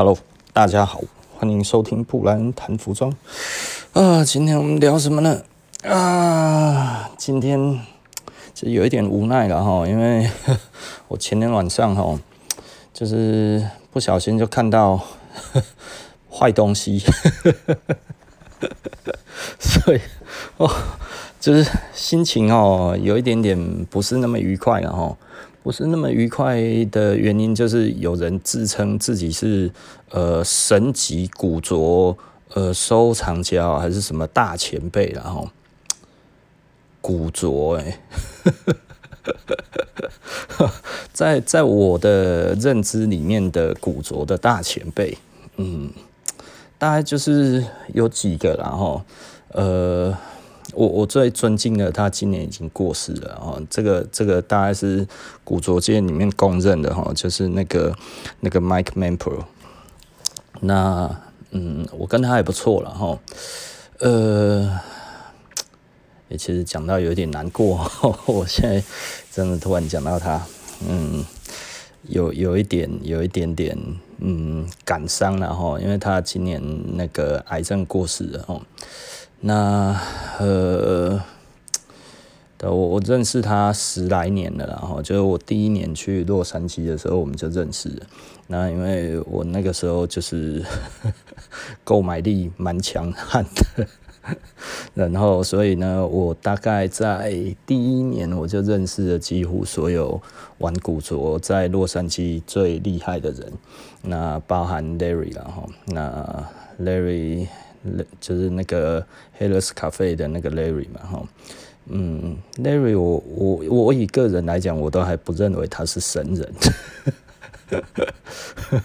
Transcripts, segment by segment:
Hello，大家好，欢迎收听布莱恩谈服装啊。今天我们聊什么呢？啊，今天其实有一点无奈了哈，因为 我前天晚上哈，就是不小心就看到 坏东西，所以哦，就是心情哦有一点点不是那么愉快了哈。不是那么愉快的原因，就是有人自称自己是呃神级古着呃收藏家还是什么大前辈，然后古着哎、在在我的认知里面的古着的大前辈，嗯，大概就是有几个，然后呃。我我最尊敬的他今年已经过世了哦，这个这个大概是古着界里面公认的哈，就是那个那个 Mike Manpro。那嗯，我跟他还不错了哈，呃，也其实讲到有点难过，我现在真的突然讲到他，嗯，有有一点有一点点嗯感伤了哈，因为他今年那个癌症过世了哈。那呃，我我认识他十来年了，然后就是我第一年去洛杉矶的时候，我们就认识。那因为我那个时候就是 购买力蛮强悍的，然后所以呢，我大概在第一年我就认识了几乎所有玩古着在洛杉矶最厉害的人，那包含 Larry 然后那 Larry。就是那个 Harris Cafe 的那个 Larry 嘛，哈，嗯，Larry，我我我以个人来讲，我都还不认为他是神人，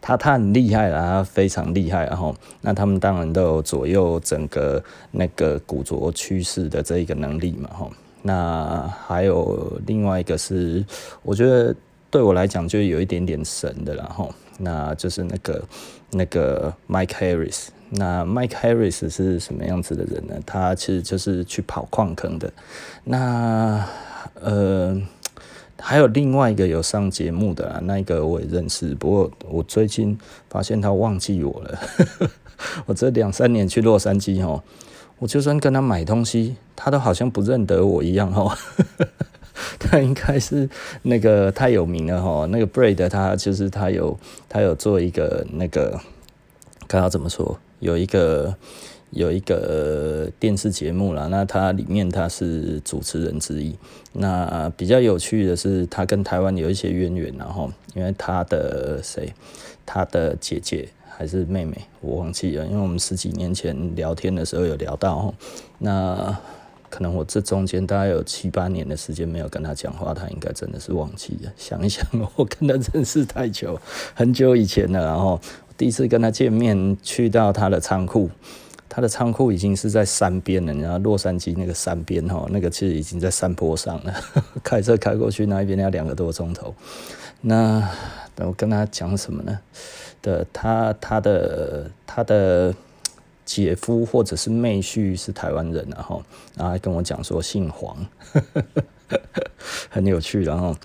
他他很厉害啦，他非常厉害，然后那他们当然都有左右整个那个古着趋势的这一个能力嘛，哈，那还有另外一个是，我觉得对我来讲就有一点点神的，然后那就是那个那个 Mike Harris。那 Mike Harris 是什么样子的人呢？他其实就是去跑矿坑的。那呃，还有另外一个有上节目的啦，那一个我也认识。不过我最近发现他忘记我了。我这两三年去洛杉矶哦，我就算跟他买东西，他都好像不认得我一样哦。他应该是那个太有名了哦。那个 Braid 他就是他有他有做一个那个，看他怎么说。有一个有一个电视节目啦，那他里面他是主持人之一。那比较有趣的是，他跟台湾有一些渊源，然后因为他的谁，他的姐姐还是妹妹，我忘记了，因为我们十几年前聊天的时候有聊到。那可能我这中间大概有七八年的时间没有跟他讲话，他应该真的是忘记了。想一想，我跟他认识太久，很久以前了，然后。第一次跟他见面，去到他的仓库，他的仓库已经是在山边了。然后洛杉矶那个山边哈，那个其实已经在山坡上了，开车开过去那一边要两个多钟头。那我跟他讲什么呢？的他他的他的姐夫或者是妹婿是台湾人，然后然后还跟我讲说姓黄，很有趣，然后。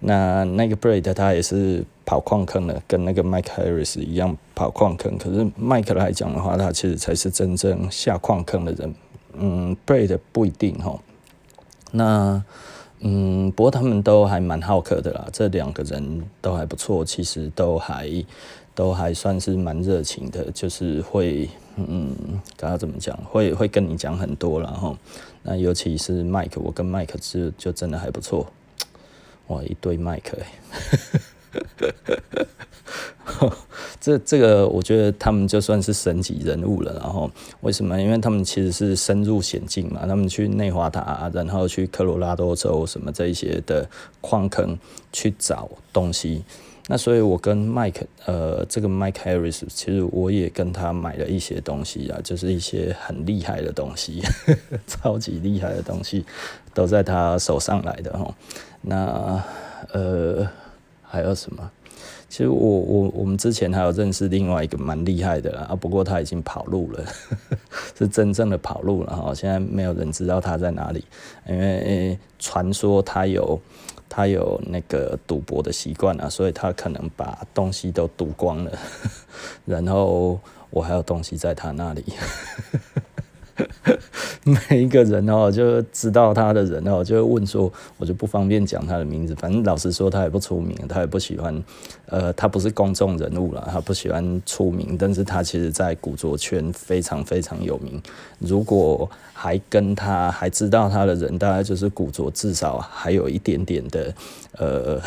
那那个 Braid 他也是跑矿坑的，跟那个 Mike Harris 一样跑矿坑。可是 Mike 来讲的话，他其实才是真正下矿坑的人。嗯别的不一定哈。那嗯，不过他们都还蛮好客的啦。这两个人都还不错，其实都还都还算是蛮热情的，就是会嗯，刚刚怎么讲，会会跟你讲很多然后那尤其是 Mike，我跟 Mike 就就真的还不错。哇，一堆麦克哎，这这个我觉得他们就算是神级人物了。然后为什么？因为他们其实是深入险境嘛，他们去内华达，然后去科罗拉多州什么这一些的矿坑去找东西。那所以，我跟 Mike，呃，这个 Mike Harris，其实我也跟他买了一些东西啊，就是一些很厉害的东西，超级厉害的东西，都在他手上来的哈。那呃，还有什么？其实我我我们之前还有认识另外一个蛮厉害的啊，不过他已经跑路了，是真正的跑路了哈。现在没有人知道他在哪里，因为传说他有他有那个赌博的习惯啊，所以他可能把东西都赌光了，然后我还有东西在他那里。每一个人哦，就知道他的人哦，就会问说，我就不方便讲他的名字。反正老实说，他也不出名，他也不喜欢，呃，他不是公众人物了，他不喜欢出名。但是他其实在古着圈非常非常有名。如果还跟他还知道他的人，大概就是古着至少还有一点点的，呃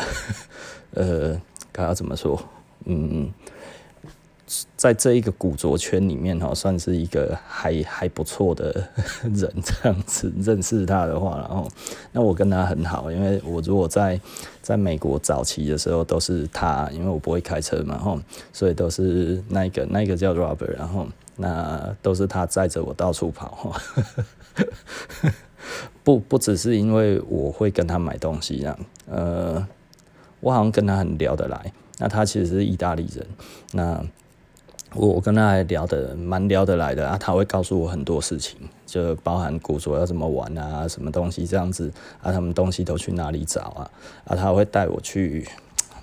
呃，该要怎么说？嗯。在这一个古着圈里面哈，算是一个还还不错的 人这样子认识他的话，然后那我跟他很好，因为我如果在在美国早期的时候都是他，因为我不会开车嘛哈，所以都是那个那个叫 Robert，然后那都是他载着我到处跑哈，不不只是因为我会跟他买东西啊，呃，我好像跟他很聊得来，那他其实是意大利人，那。我我跟他还聊的蛮聊得来的啊，他会告诉我很多事情，就包含古着要怎么玩啊，什么东西这样子啊，他们东西都去哪里找啊？啊，他会带我去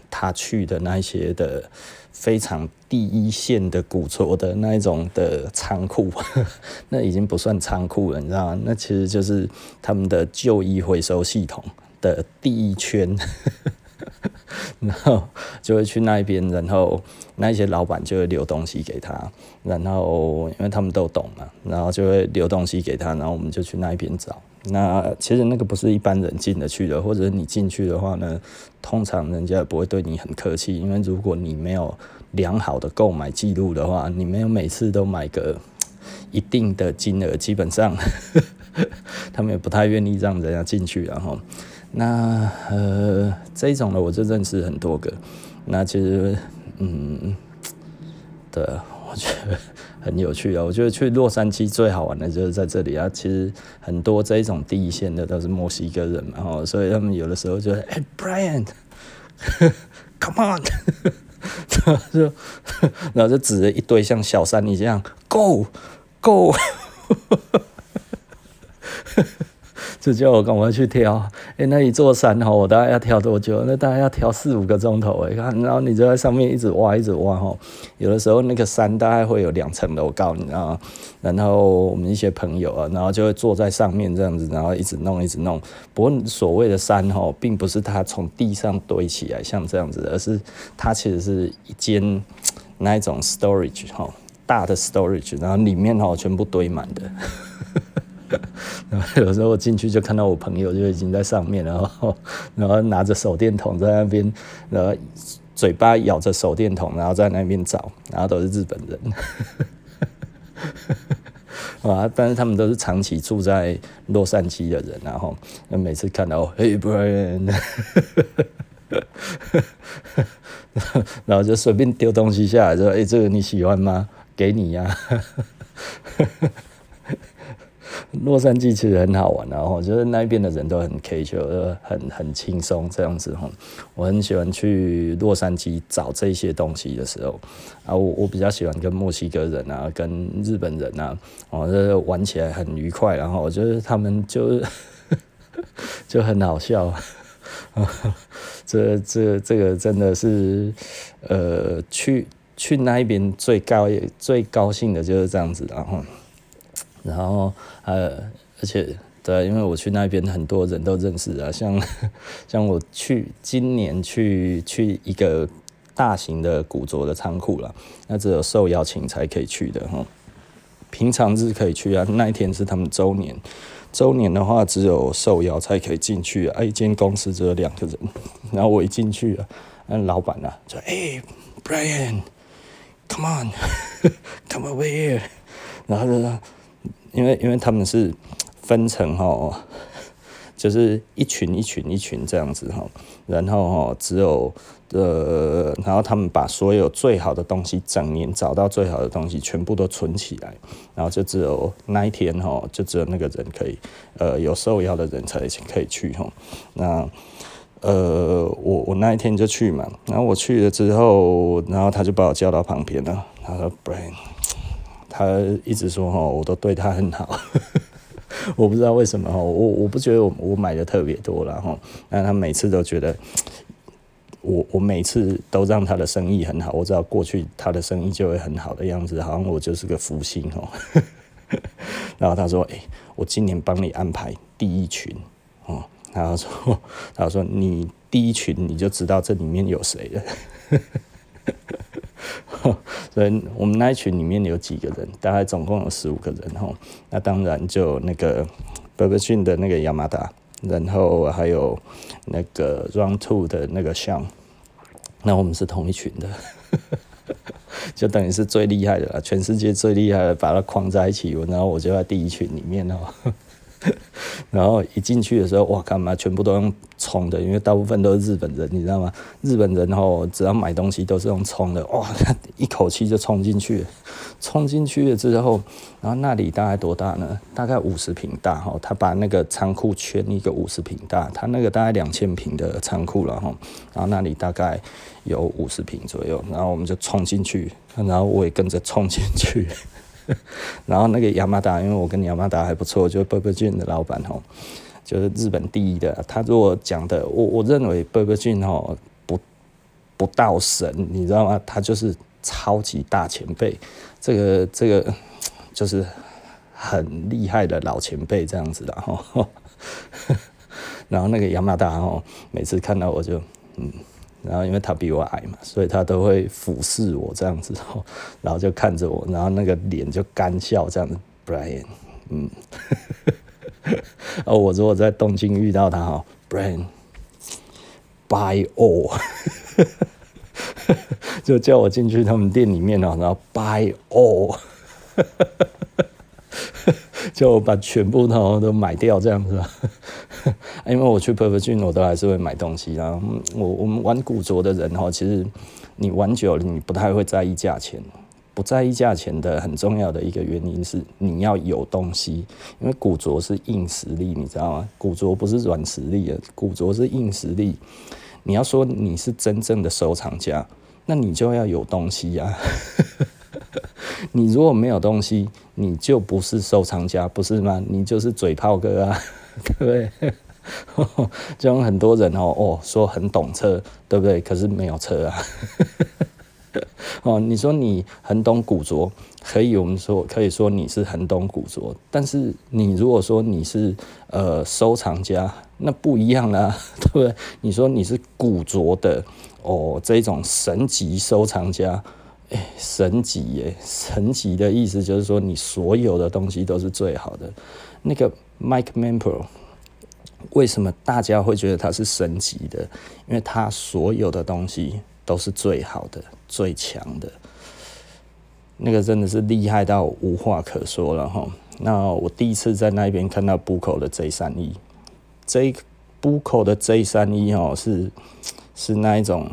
他去的那些的非常第一线的古着的那一种的仓库，那已经不算仓库了，你知道吗？那其实就是他们的旧衣回收系统的第一圈。然后就会去那边，然后那些老板就会留东西给他，然后因为他们都懂嘛，然后就会留东西给他，然后我们就去那边找。那其实那个不是一般人进得去的，或者你进去的话呢，通常人家也不会对你很客气，因为如果你没有良好的购买记录的话，你没有每次都买个 一定的金额，基本上 他们也不太愿意让人家进去，然后。那呃，这种的我就认识很多个。那其实，嗯，对，我觉得很有趣啊。我觉得去洛杉矶最好玩的就是在这里啊。其实很多这一种第一线的都是墨西哥人嘛，哈，所以他们有的时候就，哎，Brian，come on，然后就，然后就指着一堆像小山一样，Go，Go。就叫我赶快去挑，哎、那一座山哈，我大概要挑多久？那大概要挑四五个钟头哎，看，然后你就在上面一直挖，一直挖哈。有的时候那个山大概会有两层楼高，你知道吗？然后我们一些朋友啊，然后就会坐在上面这样子，然后一直弄，一直弄。不过所谓的山哈，并不是它从地上堆起来像这样子，而是它其实是一间那一种 storage 哈，大的 storage，然后里面哈全部堆满的。然后有时候我进去就看到我朋友就已经在上面，然后然后拿着手电筒在那边，然后嘴巴咬着手电筒，然后在那边找，然后都是日本人，啊！但是他们都是长期住在洛杉矶的人，然后每次看到嘿，Brian，然后就随便丢东西下来，说：“哎，这个你喜欢吗？给你呀。”洛杉矶其实很好玩，然后就是那边的人都很 casual，很很轻松这样子哈。我很喜欢去洛杉矶找这些东西的时候啊，我我比较喜欢跟墨西哥人啊，跟日本人啊，哦，这玩起来很愉快，然后我觉得他们就是 就很好笑。这这这个真的是呃，去去那一边最高最高兴的就是这样子，然后。然后呃，而且对，因为我去那边很多人都认识啊，像 像我去今年去去一个大型的古着的仓库了，那只有受邀请才可以去的哈，平常日可以去啊，那一天是他们周年，周年的话只有受邀才可以进去啊，一间公司只有两个人，然后我一进去啊，那老板啊说，哎，Brian，come on，come over here，然后就说。因为因为他们是分成哈，就是一群一群一群这样子哈，然后哈只有呃，然后他们把所有最好的东西，整年找到最好的东西，全部都存起来，然后就只有那一天哈，就只有那个人可以，呃，有受邀的人才可以去哈。那呃，我我那一天就去嘛，然后我去了之后，然后他就把我叫到旁边了，他说：“Brian，他一直说哈，我都对他很好，我不知道为什么哈，我我不觉得我我买的特别多了哈，但他每次都觉得我我每次都让他的生意很好，我知道过去他的生意就会很好的样子，好像我就是个福星哦。然后他说：“哎、我今年帮你安排第一群哦。”然后说：“ 他说你第一群你就知道这里面有谁了。” 所以，我们那一群里面有几个人？大概总共有十五个人哈。那当然就那个 Burberry 的那个 Yamada，然后还有那个 Round Two 的那个 Sean。那我们是同一群的，就等于是最厉害的了，全世界最厉害的，把它框在一起。然后我就在第一群里面哦。然后一进去的时候，哇，干嘛全部都用冲的？因为大部分都是日本人，你知道吗？日本人哦，只要买东西都是用冲的，哇，一口气就冲进去。冲进去了之后，然后那里大概多大呢？大概五十平大哈。他把那个仓库圈一个五十平大，他那个大概两千平的仓库了哈。然后那里大概有五十平左右，然后我们就冲进去，然后我也跟着冲进去。然后那个雅马达，因为我跟雅马达还不错，就是贝贝俊的老板哦，就是日本第一的。他如果讲的，我我认为 Burberry 吼不不到神，你知道吗？他就是超级大前辈，这个这个就是很厉害的老前辈这样子的吼。然后那个雅马达吼，每次看到我就嗯。然后因为他比我矮嘛，所以他都会俯视我这样子，然后 就看着我，然后那个脸就干笑这样子。Brian，嗯，哦，我如果在东京遇到他哈，Brian，buy all，就叫我进去他们店里面哦，然后 buy all，就把全部都都买掉这样子。因为我去 Burberry 我都还是会买东西啊。我我们玩古着的人哈，其实你玩久了，你不太会在意价钱。不在意价钱的很重要的一个原因是你要有东西，因为古着是硬实力，你知道吗？古着不是软实力，古着是硬实力。你要说你是真正的收藏家，那你就要有东西呀。你如果没有东西，你就不是收藏家，不是吗？你就是嘴炮哥啊。对不对？就有很多人哦哦说很懂车，对不对？可是没有车啊。哦，你说你很懂古着，可以我们说可以说你是很懂古着，但是你如果说你是呃收藏家，那不一样啦，对不对？你说你是古着的哦，这种神级收藏家，哎，神级耶，神级的意思就是说你所有的东西都是最好的，那个。Mike Mampro，为什么大家会觉得他是神级的？因为他所有的东西都是最好的、最强的，那个真的是厉害到无话可说了哈。那我第一次在那边看到 Buckle 的 J 三一，J Buckle 的 J 三一哦，是是那一种，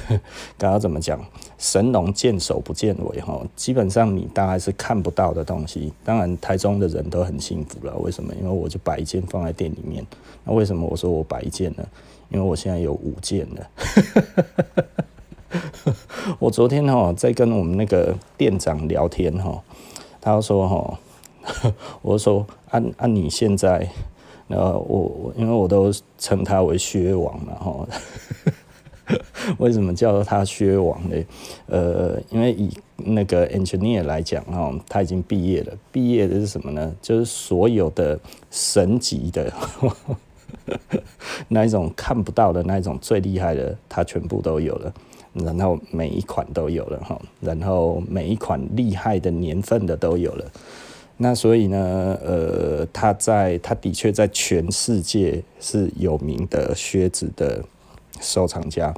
刚刚怎么讲？神龙见首不见尾哈，基本上你大概是看不到的东西。当然，台中的人都很幸福了。为什么？因为我就摆一件放在店里面。那为什么我说我摆一件呢？因为我现在有五件了。我昨天哈在跟我们那个店长聊天哈，他说哈，我说按按你现在，呃，我我因为我都称他为薛王了哈。为什么叫他薛王呢？呃，因为以那个 engineer 来讲哦，他已经毕业了。毕业的是什么呢？就是所有的神级的 那一种看不到的那一种最厉害的，他全部都有了。然后每一款都有了哈，然后每一款厉害的年份的都有了。那所以呢，呃，他在他的确在全世界是有名的靴子的。收藏家，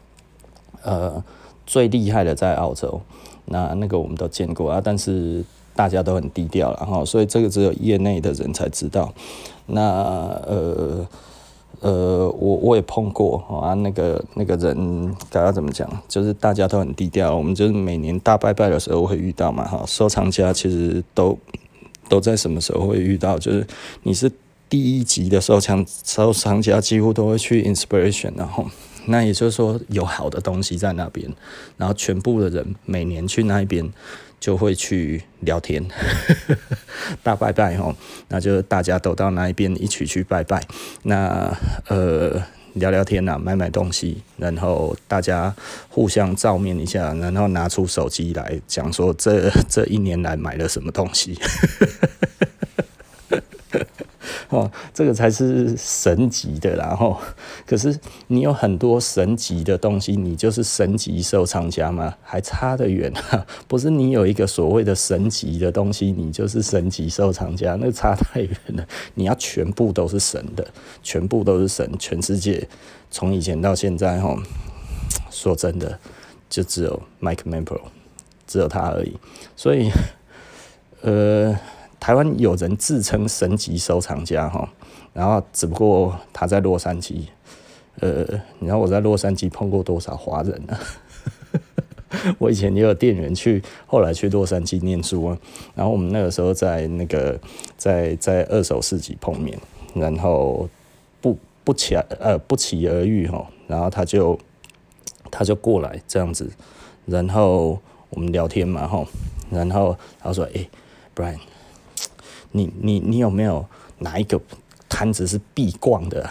呃，最厉害的在澳洲，那那个我们都见过啊，但是大家都很低调，然后所以这个只有业内的人才知道。那呃呃，我我也碰过啊，那个那个人该要怎么讲？就是大家都很低调，我们就是每年大拜拜的时候会遇到嘛，哈，收藏家其实都都在什么时候会遇到？就是你是第一集的收藏收藏家几乎都会去 Inspiration，然后那也就是说有好的东西在那边，然后全部的人每年去那一边就会去聊天，大拜拜吼，那就大家都到那一边一起去拜拜，那呃。聊聊天呐、啊，买买东西，然后大家互相照面一下，然后拿出手机来讲说这这一年来买了什么东西。哦，这个才是神级的，然后，可是你有很多神级的东西，你就是神级收藏家吗？还差得远啊！不是你有一个所谓的神级的东西，你就是神级收藏家，那差太远了。你要全部都是神的，全部都是神，全世界从以前到现在，哈，说真的，就只有 Mike Mampro，只有他而已。所以，呃。台湾有人自称神级收藏家哈，然后只不过他在洛杉矶，呃，你知道我在洛杉矶碰过多少华人呢？我以前也有店员去，后来去洛杉矶念书啊，然后我们那个时候在那个在在二手市集碰面，然后不不期呃不期而遇哈，然后他就他就过来这样子，然后我们聊天嘛哈，然后他说哎，Brian。你你你有没有哪一个摊子是必逛的？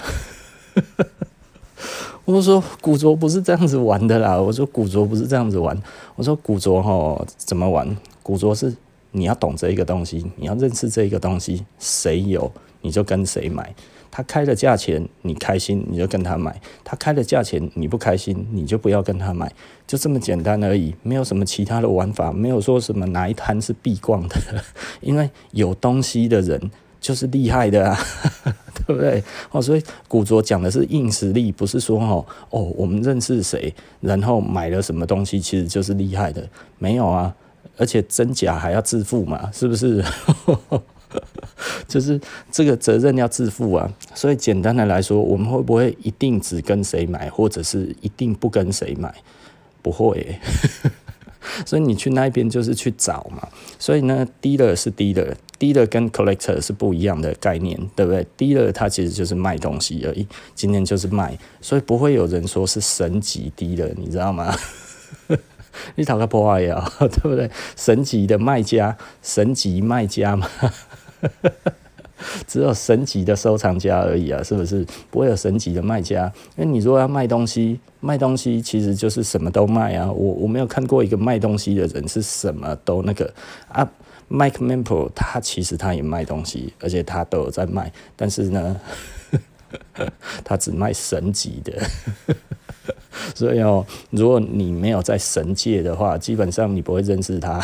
我说古着不是这样子玩的啦。我说古着不是这样子玩。我说古着哦怎么玩？古着是你要懂这一个东西，你要认识这一个东西，谁有你就跟谁买。他开的价钱你开心你就跟他买，他开的价钱你不开心你就不要跟他买，就这么简单而已，没有什么其他的玩法，没有说什么哪一摊是必逛的，因为有东西的人就是厉害的啊，对不对？哦，所以古着讲的是硬实力，不是说哦哦我们认识谁，然后买了什么东西其实就是厉害的，没有啊，而且真假还要自负嘛，是不是？就是这个责任要自负啊，所以简单的来说，我们会不会一定只跟谁买，或者是一定不跟谁买？不会，所以你去那边就是去找嘛。所以呢，dealer 是 dealer，dealer 跟 collector 是不一样的概念，对不对？dealer 它其实就是卖东西而已，今天就是卖，所以不会有人说是神级 dealer，你知道吗？你讨个破坏呀，对不对？神级的卖家，神级卖家嘛。只有神级的收藏家而已啊，是不是？不会有神级的卖家。因为你如果要卖东西，卖东西其实就是什么都卖啊。我我没有看过一个卖东西的人是什么都那个啊。Mike Mampro 他其实他也卖东西，而且他都有在卖，但是呢，他只卖神级的。所以哦，如果你没有在神界的话，基本上你不会认识他，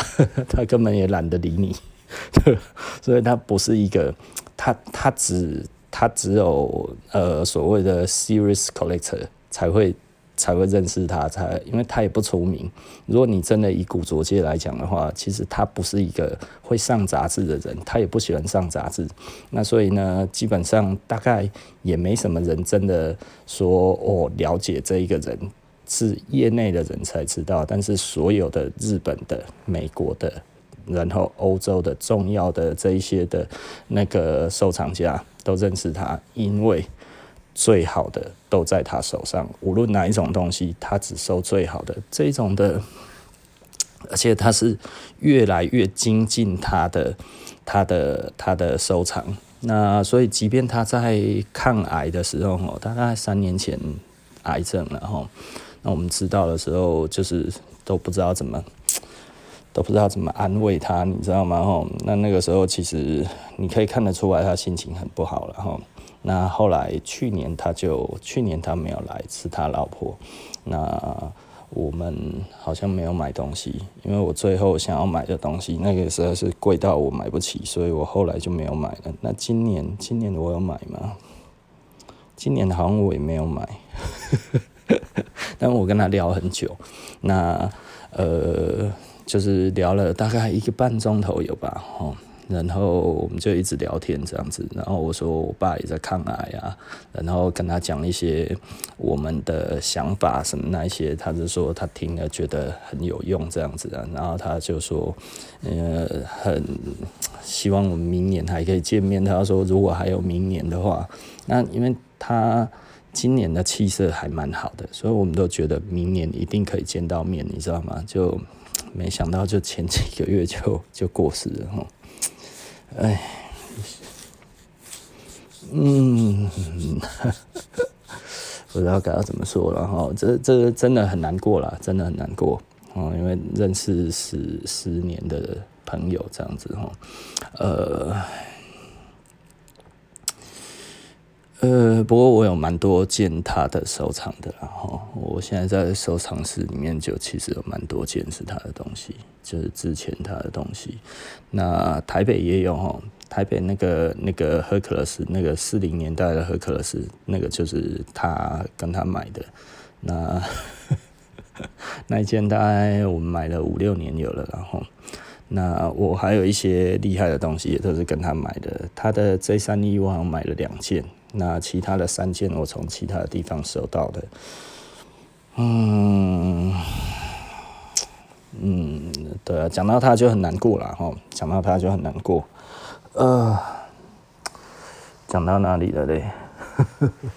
他根本也懒得理你。所以他不是一个，他他只他只有呃所谓的 serious collector 才会才会认识他，才因为他也不出名。如果你真的以古着界来讲的话，其实他不是一个会上杂志的人，他也不喜欢上杂志。那所以呢，基本上大概也没什么人真的说哦了解这一个人，是业内的人才知道。但是所有的日本的、美国的。然后欧洲的重要的这一些的那个收藏家都认识他，因为最好的都在他手上，无论哪一种东西，他只收最好的这种的，而且他是越来越精进他的他的他的收藏。那所以，即便他在抗癌的时候，哦，大概三年前癌症了，哈，那我们知道的时候，就是都不知道怎么。都不知道怎么安慰他，你知道吗？吼，那那个时候其实你可以看得出来，他心情很不好了。吼，那后来去年他就去年他没有来，是他老婆。那我们好像没有买东西，因为我最后想要买的东西，那个时候是贵到我买不起，所以我后来就没有买了。那今年今年我有买吗？今年好像我也没有买，但我跟他聊很久。那呃。就是聊了大概一个半钟头有吧，吼，然后我们就一直聊天这样子，然后我说我爸也在抗癌啊，然后跟他讲一些我们的想法什么那一些，他就说他听了觉得很有用这样子啊，然后他就说呃很希望我们明年还可以见面，他说如果还有明年的话，那因为他今年的气色还蛮好的，所以我们都觉得明年一定可以见到面，你知道吗？就没想到就前几个月就就过世了哈。哎，嗯，不知道该要怎么说了哈，这这真的很难过了，真的很难过哦，因为认识十十年的朋友这样子哈，呃。呃，不过我有蛮多件他的收藏的，然后我现在在收藏室里面就其实有蛮多件是他的东西，就是之前他的东西。那台北也有哈，台北那个那个赫克勒斯，那个四零年代的赫克勒斯，那个就是他跟他买的。那 那一件大概我们买了五六年有了，然后那我还有一些厉害的东西也都是跟他买的。他的 J 三一我好像买了两件。那其他的三件我从其他的地方收到的，嗯嗯，对啊，讲到他就很难过了哈，讲到他就很难过，呃，讲到哪里了嘞？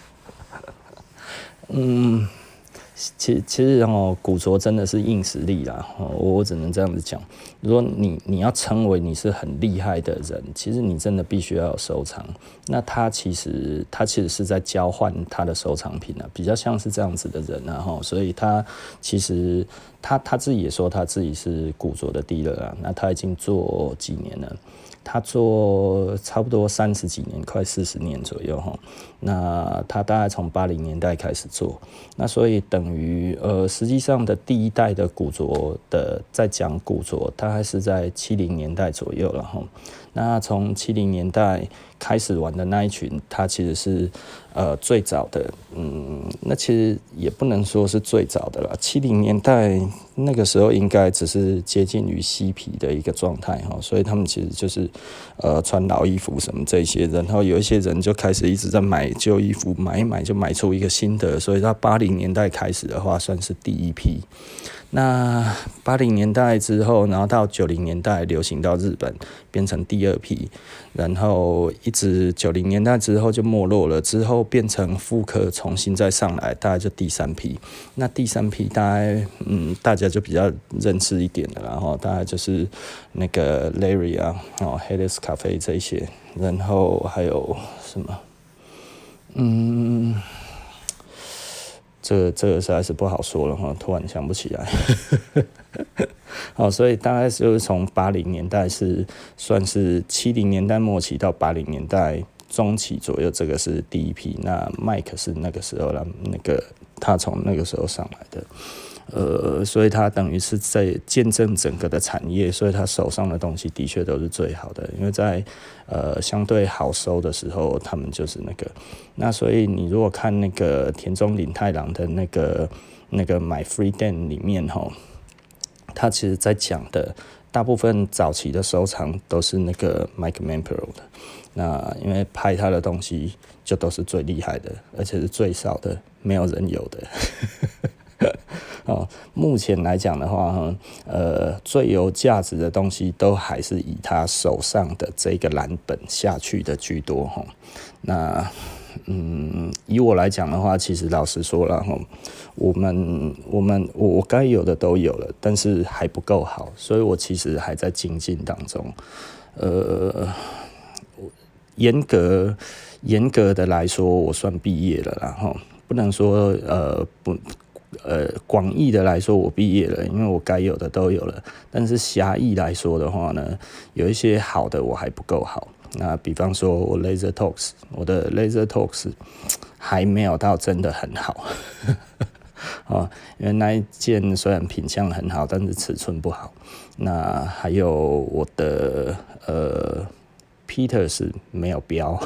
嗯。其其实哦，古着真的是硬实力啦，我我只能这样子讲。如果你你要称为你是很厉害的人，其实你真的必须要有收藏。那他其实他其实是在交换他的收藏品啊，比较像是这样子的人啊哈。所以他其实他他自己也说他自己是古着的低热啊，那他已经做几年了。他做差不多三十几年，快四十年左右哈。那他大概从八零年代开始做，那所以等于呃，实际上的第一代的古着的在讲古着，大概是在七零年代左右了哈。那从七零年代开始玩的那一群，他其实是呃最早的，嗯，那其实也不能说是最早的了。七零年代那个时候应该只是接近于嬉皮的一个状态哈，所以他们其实就是呃穿老衣服什么这些，然后有一些人就开始一直在买旧衣服，买一买就买出一个新的，所以到八零年代开始的话，算是第一批。那八零年代之后，然后到九零年代流行到日本，变成第二批，然后一直九零年代之后就没落了，之后变成复刻，重新再上来，大概就第三批。那第三批大概嗯，大家就比较认识一点的，然后大概就是那个 Larry 啊，哦 h e l e s Cafe 这一些，然后还有什么，嗯。这个这个实在是不好说了哈，突然想不起来。好，所以大概就是从八零年代是算是七零年代末期到八零年代中期左右，这个是第一批。那麦克是那个时候了，那个他从那个时候上来的。呃，所以他等于是在见证整个的产业，所以他手上的东西的确都是最好的，因为在呃相对好收的时候，他们就是那个。那所以你如果看那个田中麟太郎的那个那个买 Free Den 里面吼，他其实在讲的大部分早期的收藏都是那个 Mike Mampero 的。那因为拍他的东西就都是最厉害的，而且是最少的，没有人有的。哦，目前来讲的话，哈，呃，最有价值的东西都还是以他手上的这个蓝本下去的居多，哈。那，嗯，以我来讲的话，其实老实说了，哈，我们我们我该有的都有了，但是还不够好，所以我其实还在精进当中。呃，严格严格的来说，我算毕业了，然后不能说呃不。呃，广义的来说，我毕业了，因为我该有的都有了。但是狭义来说的话呢，有一些好的我还不够好。那比方说我 Laser Talks，我的 Laser Talks 还没有到真的很好。啊，因为那一件虽然品相很好，但是尺寸不好。那还有我的呃 Peters 没有标。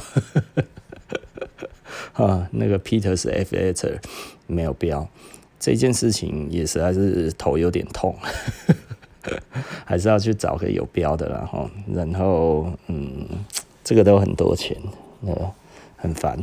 啊，那个 Peters Aviator 没有标。这件事情也实在是头有点痛，还是要去找个有标的啦齁。然后，嗯，这个都很多钱，呃，很烦。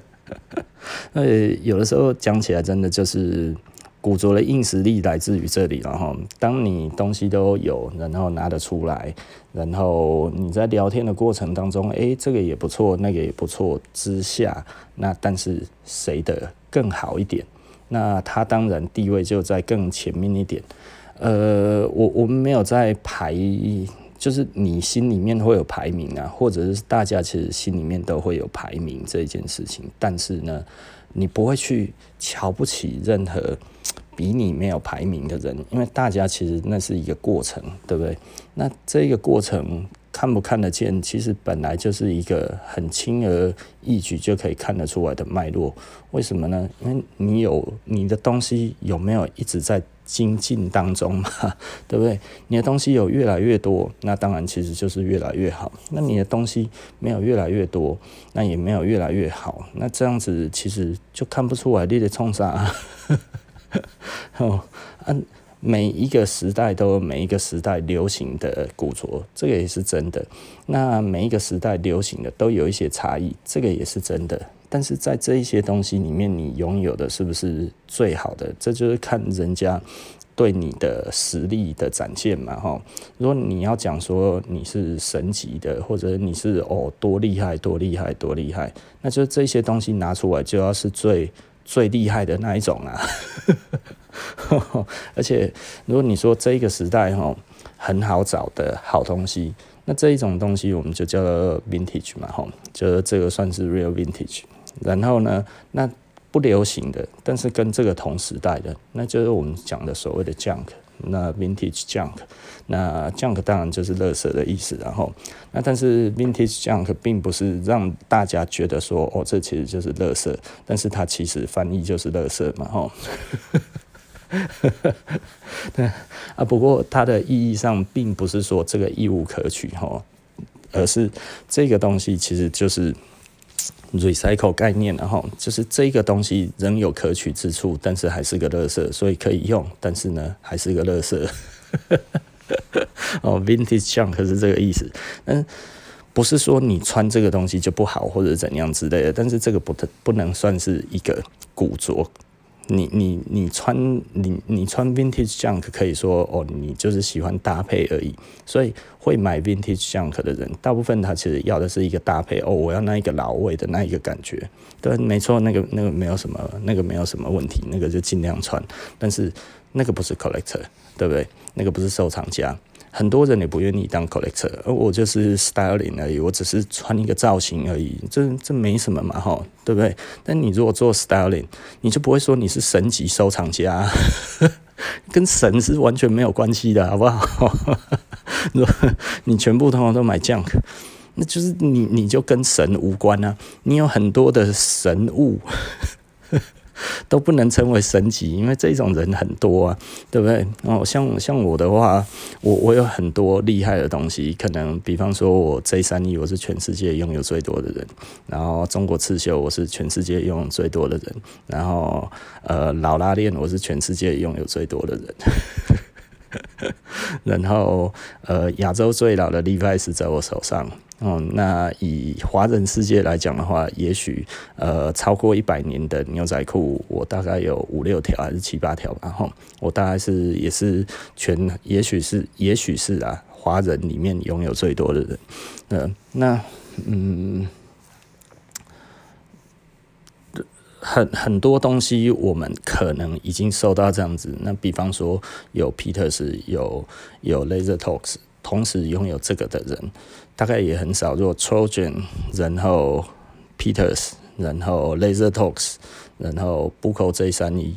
呃，有的时候讲起来，真的就是。古着的硬实力来自于这里，然后当你东西都有，然后拿得出来，然后你在聊天的过程当中，诶，这个也不错，那个也不错之下，那但是谁的更好一点？那他当然地位就在更前面一点。呃，我我们没有在排，就是你心里面会有排名啊，或者是大家其实心里面都会有排名这件事情，但是呢，你不会去瞧不起任何。比你没有排名的人，因为大家其实那是一个过程，对不对？那这个过程看不看得见，其实本来就是一个很轻而易举就可以看得出来的脉络。为什么呢？因为你有你的东西有没有一直在精进当中嘛，对不对？你的东西有越来越多，那当然其实就是越来越好。那你的东西没有越来越多，那也没有越来越好。那这样子其实就看不出来你的冲啥。哦，嗯，每一个时代都有每一个时代流行的古着，这个也是真的。那每一个时代流行的都有一些差异，这个也是真的。但是在这一些东西里面，你拥有的是不是最好的？这就是看人家对你的实力的展现嘛，哈。如果你要讲说你是神级的，或者你是哦多厉害多厉害多厉害，那就这些东西拿出来就要是最。最厉害的那一种啊，而且如果你说这个时代哈很好找的好东西，那这一种东西我们就叫做 vintage 嘛，哈，就是这个算是 real vintage。然后呢，那不流行的，但是跟这个同时代的，那就是我们讲的所谓的 junk。那 vintage junk，那 junk 当然就是垃圾的意思，然后那但是 vintage junk 并不是让大家觉得说哦，这其实就是垃圾，但是它其实翻译就是垃圾嘛，吼，对啊，不过它的意义上并不是说这个义无可取，吼，而是这个东西其实就是。Recycle 概念，然后就是这个东西仍有可取之处，但是还是个垃圾，所以可以用，但是呢，还是个垃圾。哦，vintage junk 是这个意思，嗯，不是说你穿这个东西就不好或者怎样之类的，但是这个不不能算是一个古着。你你你穿你你穿 vintage junk 可以说哦，你就是喜欢搭配而已。所以会买 vintage junk 的人，大部分他其实要的是一个搭配哦，我要那一个老味的那一个感觉。对，没错，那个那个没有什么，那个没有什么问题，那个就尽量穿。但是那个不是 collector，对不对？那个不是收藏家。很多人也不愿意当 collector，而我就是 styling 而已，我只是穿一个造型而已，这这没什么嘛，吼，对不对？但你如果做 styling，你就不会说你是神级收藏家，跟神是完全没有关系的，好不好？如果你全部通通都买 junk，那就是你你就跟神无关啊，你有很多的神物。都不能称为神级，因为这种人很多啊，对不对？哦，像像我的话，我我有很多厉害的东西，可能比方说我 J 三一，我是全世界拥有最多的人，然后中国刺绣我是全世界拥有最多的人，然后呃老拉链我是全世界拥有最多的人，然后呃亚洲最老的 Levi's 在我手上。哦，那以华人世界来讲的话，也许呃超过一百年的牛仔裤，我大概有五六条还是七八条吧。然后我大概是也是全，也许是也许是啊，华人里面拥有最多的人。呃，那嗯，很很多东西我们可能已经收到这样子。那比方说有 Peters，有有 Laser Talks。同时拥有这个的人，大概也很少。如果 Trojan，然后 Peters，然后 Laser Talks，然后 Buko J 三一，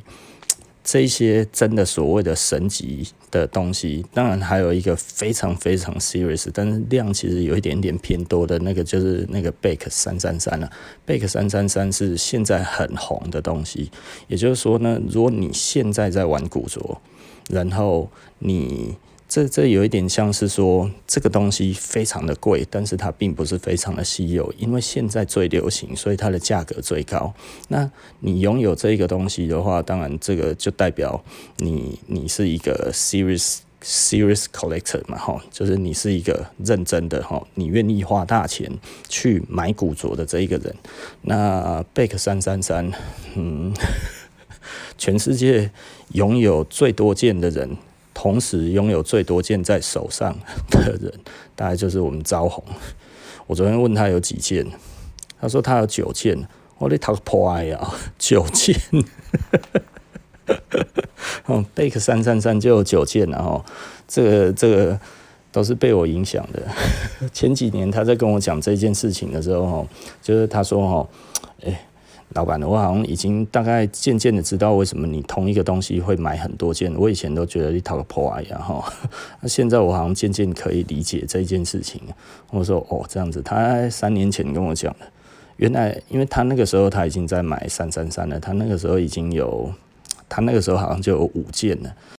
这些真的所谓的神级的东西，当然还有一个非常非常 serious，但是量其实有一点点偏多的那个，就是那个 Bake 三三三了。Bake 三三三是现在很红的东西，也就是说呢，如果你现在在玩古着，然后你。这这有一点像是说，这个东西非常的贵，但是它并不是非常的稀有，因为现在最流行，所以它的价格最高。那你拥有这一个东西的话，当然这个就代表你你是一个 serious serious collector 嘛，哈，就是你是一个认真的哈，你愿意花大钱去买古着的这一个人。那贝克三三三，嗯，全世界拥有最多件的人，同时拥有最多件在手上的人，大概就是我们招红。我昨天问他有几件，他说他有九件。我的头破呀，九件。哦，贝克三三三就有九件，然后这个这个都是被我影响的。前几年他在跟我讲这件事情的时候，就是他说：“哈，哎，老板，我好像已经大概渐渐的知道为什么你同一个东西会买很多件。我以前都觉得你头破呀，哈，那现在我好像渐渐可以理解这件事情。”我说：“哦，这样子。”他三年前跟我讲的，原来因为他那个时候他已经在买三三三了，他那个时候已经有。他那个时候好像就有五件了，